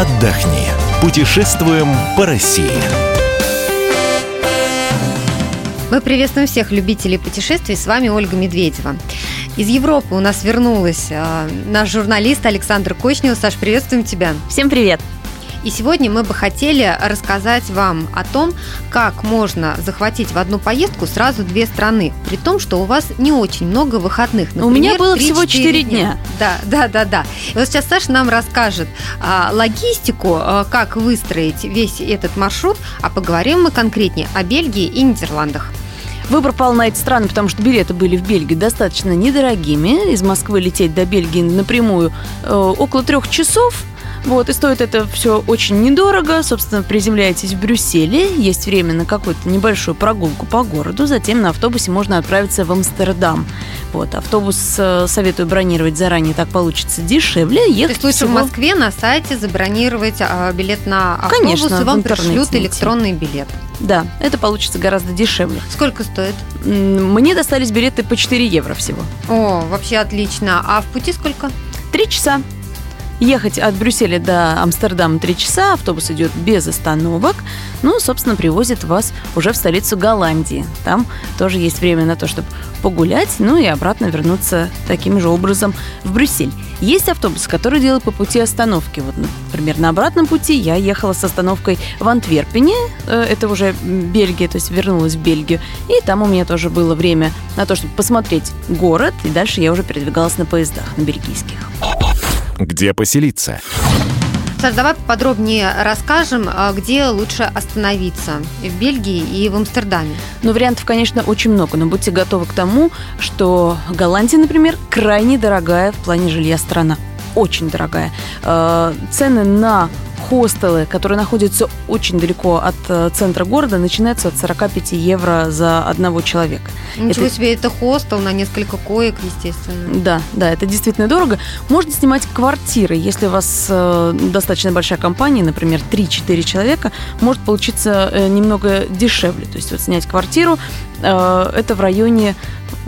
отдохни. Путешествуем по России. Мы приветствуем всех любителей путешествий. С вами Ольга Медведева. Из Европы у нас вернулась э, наш журналист Александр Кочнев. Саш, приветствуем тебя. Всем привет. И сегодня мы бы хотели рассказать вам о том, как можно захватить в одну поездку сразу две страны, при том, что у вас не очень много выходных. Например, у меня было всего 4 дня. дня. Да, да, да, да. И вот сейчас Саша нам расскажет а, логистику, а, как выстроить весь этот маршрут, а поговорим мы конкретнее о Бельгии и Нидерландах. Выбор пал на эти страны, потому что билеты были в Бельгию достаточно недорогими. Из Москвы лететь до Бельгии напрямую э, около трех часов – вот, и стоит это все очень недорого. Собственно, приземляетесь в Брюсселе, есть время на какую-то небольшую прогулку по городу, затем на автобусе можно отправиться в Амстердам. Вот, автобус э, советую бронировать заранее, так получится дешевле. Ехать То есть лучше всего... в Москве на сайте забронировать а, билет на автобус, Конечно, и вам пришлют электронный билет. Да, это получится гораздо дешевле. Сколько стоит? Мне достались билеты по 4 евро всего. О, вообще отлично. А в пути сколько? Три часа. Ехать от Брюсселя до Амстердама 3 часа, автобус идет без остановок. Ну, собственно, привозит вас уже в столицу Голландии. Там тоже есть время на то, чтобы погулять, ну и обратно вернуться таким же образом в Брюссель. Есть автобусы, которые делают по пути остановки. Вот, например, на обратном пути я ехала с остановкой в Антверпене, э, это уже Бельгия, то есть вернулась в Бельгию, и там у меня тоже было время на то, чтобы посмотреть город, и дальше я уже передвигалась на поездах, на бельгийских где поселиться. Саш, давай подробнее расскажем, а, где лучше остановиться в Бельгии и в Амстердаме. Ну, вариантов, конечно, очень много, но будьте готовы к тому, что Голландия, например, крайне дорогая в плане жилья страна. Очень дорогая. А, цены на хостелы, которые находятся очень далеко от э, центра города, начинаются от 45 евро за одного человека. Ничего это... себе, это хостел на несколько коек, естественно. Да, да, это действительно дорого. Можно снимать квартиры, если у вас э, достаточно большая компания, например, 3-4 человека, может получиться э, немного дешевле. То есть вот снять квартиру, э, это в районе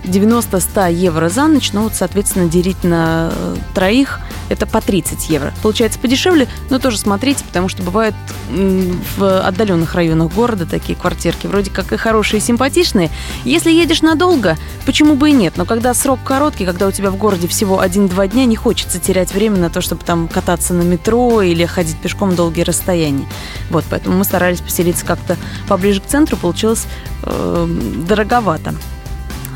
90-100 евро за ночь, но вот, соответственно, делить на э, троих – это по 30 евро. Получается подешевле, но тоже смотрите, потому что бывают в отдаленных районах города такие квартирки, вроде как и хорошие, и симпатичные. Если едешь надолго, почему бы и нет, но когда срок короткий, когда у тебя в городе всего 1-2 дня, не хочется терять время на то, чтобы там кататься на метро или ходить пешком долгие расстояния. Вот, поэтому мы старались поселиться как-то поближе к центру, получилось э, дороговато.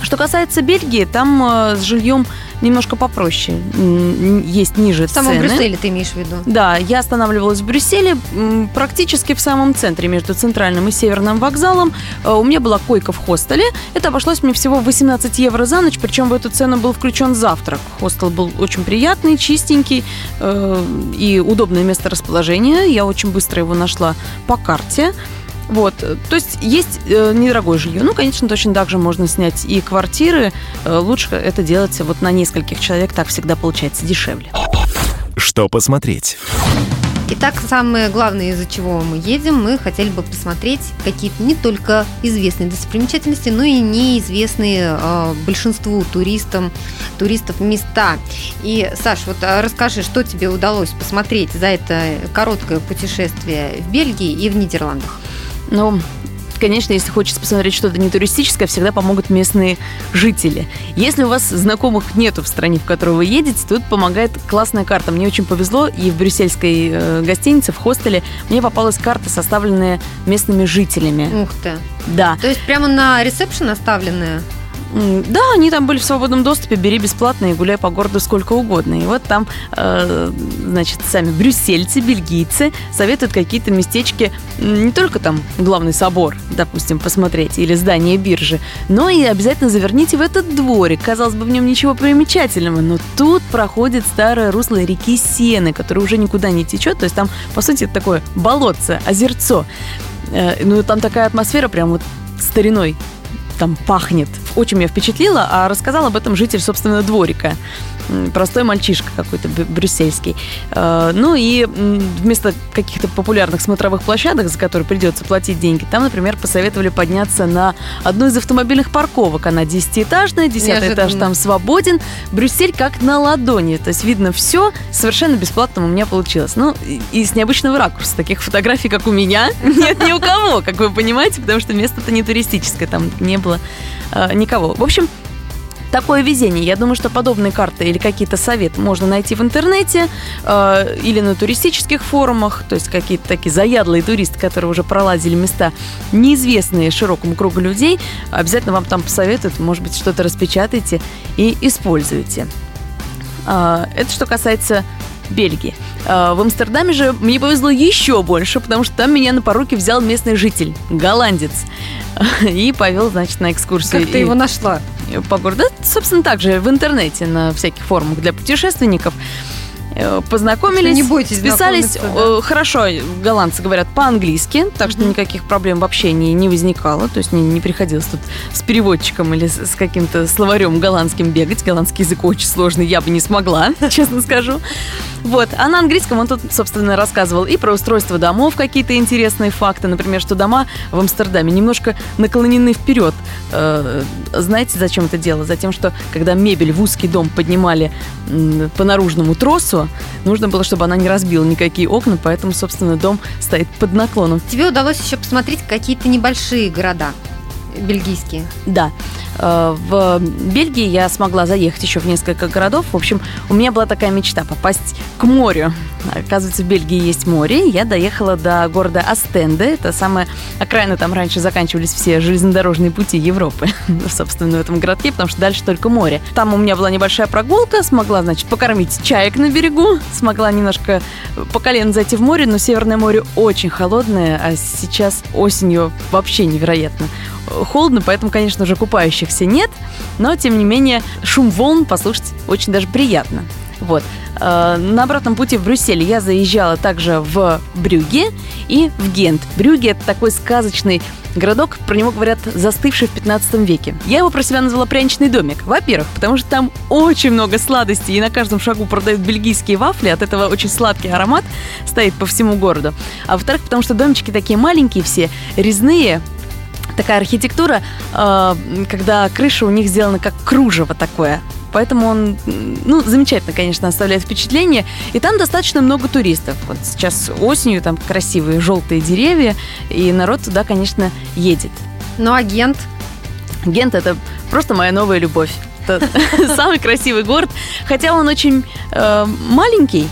Что касается Бельгии, там э, с жильем немножко попроще. Есть ниже в цены. В самом Брюсселе ты имеешь в виду? Да, я останавливалась в Брюсселе практически в самом центре, между центральным и северным вокзалом. Э, у меня была койка в хостеле. Это обошлось мне всего 18 евро за ночь, причем в эту цену был включен завтрак. Хостел был очень приятный, чистенький э, и удобное место расположения. Я очень быстро его нашла по карте. Вот, то есть есть э, недорогое жилье. Ну, конечно, точно так же можно снять и квартиры. Э, лучше это делать вот на нескольких человек, так всегда получается дешевле. Что посмотреть? Итак, самое главное, из-за чего мы едем, мы хотели бы посмотреть какие-то не только известные достопримечательности, но и неизвестные э, большинству туристам, туристов места. И, Саш, вот а, расскажи, что тебе удалось посмотреть за это короткое путешествие в Бельгии и в Нидерландах? Ну, конечно, если хочется посмотреть что-то не туристическое, всегда помогут местные жители. Если у вас знакомых нету в стране, в которую вы едете, тут помогает классная карта. Мне очень повезло, и в брюссельской э, гостинице, в хостеле, мне попалась карта, составленная местными жителями. Ух ты. Да. То есть прямо на ресепшн оставленная? Да, они там были в свободном доступе, бери бесплатно и гуляй по городу сколько угодно. И вот там, э, значит, сами брюссельцы, бельгийцы советуют какие-то местечки, не только там главный собор, допустим, посмотреть, или здание биржи, но и обязательно заверните в этот дворик. Казалось бы, в нем ничего примечательного, но тут проходит старое русло реки Сены, которая уже никуда не течет, то есть там, по сути, такое болотце, озерцо. Э, ну, там такая атмосфера прям вот стариной там пахнет. Очень меня впечатлило, а рассказал об этом житель, собственно, дворика. Простой мальчишка какой-то брюссельский. Э, ну и вместо каких-то популярных смотровых площадок, за которые придется платить деньги, там, например, посоветовали подняться на одну из автомобильных парковок. Она десятиэтажная, десятый этаж там свободен. Брюссель как на ладони. То есть видно все, совершенно бесплатно у меня получилось. Ну, и с необычного ракурса. Таких фотографий, как у меня, нет ни у кого, как вы понимаете, потому что место-то не туристическое, там не было э, никого. В общем, такое везение. Я думаю, что подобные карты или какие-то советы можно найти в интернете э, или на туристических форумах, то есть какие-то такие заядлые туристы, которые уже пролазили места, неизвестные широкому кругу людей, обязательно вам там посоветуют, может быть, что-то распечатайте и используйте. Э, это что касается Бельгии. Э, в Амстердаме же мне повезло еще больше, потому что там меня на поруки взял местный житель, голландец, и повел, значит, на экскурсию. Как ты его нашла? по городу. Да, собственно, также в интернете на всяких форумах для путешественников. Э, познакомились, не бойтесь списались. Да. Э, хорошо, голландцы говорят по-английски, так что никаких проблем в общении не возникало. То есть не, не приходилось тут с переводчиком или с, с каким-то словарем голландским бегать. Голландский язык очень сложный, я бы не смогла, честно скажу. Вот. А на английском он тут, собственно, рассказывал и про устройство домов, какие-то интересные факты. Например, что дома в Амстердаме немножко наклонены вперед. Э, знаете, зачем это дело? Затем, что когда мебель в узкий дом поднимали по наружному тросу, нужно было, чтобы она не разбила никакие окна, поэтому, собственно, дом стоит под наклоном. Тебе удалось еще посмотреть какие-то небольшие города бельгийские? Да. Э, в Бельгии я смогла заехать еще в несколько городов. В общем, у меня была такая мечта попасть к морю. Оказывается, в Бельгии есть море. Я доехала до города Астенде. Это самая окраина, там раньше заканчивались все железнодорожные пути Европы. Собственно, в этом городке, потому что дальше только море. Там у меня была небольшая прогулка. Смогла, значит, покормить чаек на берегу. Смогла немножко по колено зайти в море. Но Северное море очень холодное, а сейчас осенью вообще невероятно холодно, поэтому, конечно же, купающихся нет, но, тем не менее, шум волн послушать очень даже приятно. Вот. Э, на обратном пути в Брюссель я заезжала также в Брюге и в Гент. Брюге – это такой сказочный городок, про него говорят, застывший в 15 веке. Я его про себя назвала пряничный домик. Во-первых, потому что там очень много сладостей, и на каждом шагу продают бельгийские вафли, от этого очень сладкий аромат стоит по всему городу. А во-вторых, потому что домички такие маленькие все, резные, такая архитектура, э, когда крыша у них сделана как кружево такое. Поэтому он, ну, замечательно, конечно, оставляет впечатление. И там достаточно много туристов. Вот сейчас осенью там красивые желтые деревья, и народ туда, конечно, едет. Ну, а Гент? Гент – это просто моя новая любовь. Это самый красивый город, хотя он очень э, маленький,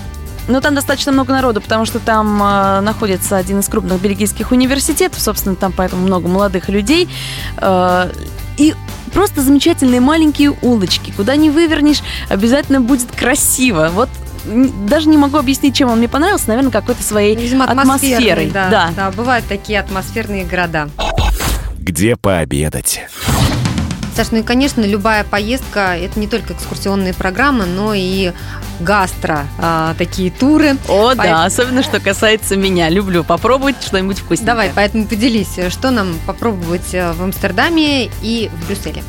но там достаточно много народу, потому что там э, находится один из крупных бельгийских университетов, собственно, там поэтому много молодых людей. Э, и просто замечательные маленькие улочки. Куда не вывернешь, обязательно будет красиво. Вот даже не могу объяснить, чем он мне понравился, наверное, какой-то своей Видимо, атмосферой. Да, да. да, бывают такие атмосферные города. Где пообедать? Саш, ну и, конечно, любая поездка – это не только экскурсионные программы, но и гастро а, такие туры. О, По... да, особенно что касается меня. Люблю попробовать что-нибудь вкусненькое. Давай, поэтому поделись, что нам попробовать э, в Амстердаме и в Брюсселе.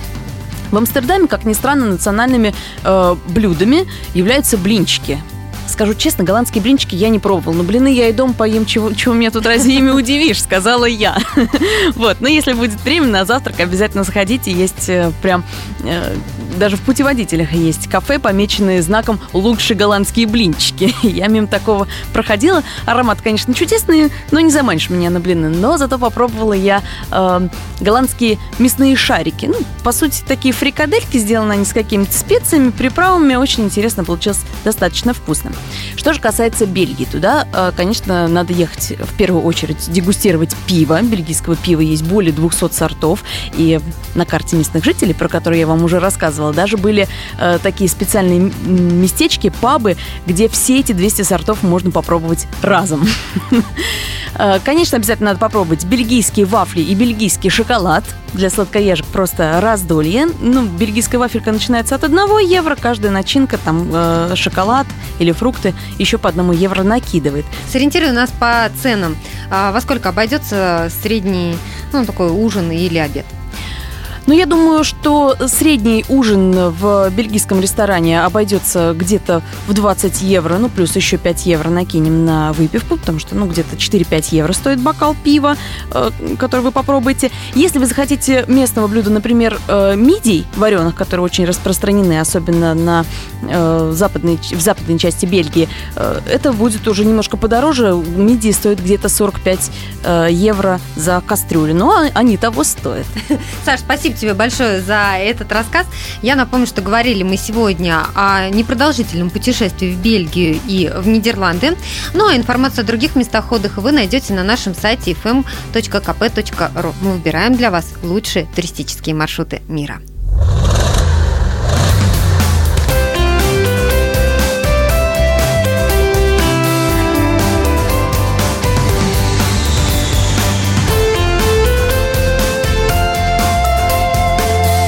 В Амстердаме, как ни странно, национальными э, блюдами являются блинчики. Скажу честно, голландские блинчики я не пробовал. Но блины я и дом поем, чего, чего меня тут разве ими удивишь, сказала я. Вот, но если будет время на завтрак, обязательно заходите. Есть э, прям, э, даже в путеводителях есть кафе, помеченные знаком «Лучшие голландские блинчики». Я мимо такого проходила. Аромат, конечно, чудесный, но не заманишь меня на блины. Но зато попробовала я э, голландские мясные шарики. Ну, по сути, такие фрикадельки, сделаны они с какими-то специями, приправами. Очень интересно, получилось достаточно вкусно. Что же касается Бельгии, туда, э, конечно, надо ехать в первую очередь дегустировать пиво. Бельгийского пива есть более 200 сортов. И на карте местных жителей, про которые я вам уже рассказывала, даже были э, такие специальные местечки, пабы, где все эти 200 сортов можно попробовать разом. Э, конечно, обязательно надо попробовать бельгийские вафли и бельгийский шоколад. Для сладкоежек просто раздолье. Ну, бельгийская вафелька начинается от 1 евро. Каждая начинка, там, шоколад или фрукты еще по одному евро накидывает. Сориентируй нас по ценам. А во сколько обойдется средний, ну, такой ужин или обед? Ну, я думаю, что средний ужин в бельгийском ресторане обойдется где-то в 20 евро, ну, плюс еще 5 евро накинем на выпивку, потому что, ну, где-то 4-5 евро стоит бокал пива, э, который вы попробуете. Если вы захотите местного блюда, например, э, мидий вареных, которые очень распространены, особенно на э, западной, в западной части Бельгии, это будет уже немножко подороже. Мидии стоят где-то 45 евро за кастрюлю, но они того стоят. Саш, спасибо тебе большое за этот рассказ. Я напомню, что говорили мы сегодня о непродолжительном путешествии в Бельгию и в Нидерланды. Ну а информацию о других местах отдыха вы найдете на нашем сайте fm.kp.ru. Мы выбираем для вас лучшие туристические маршруты мира.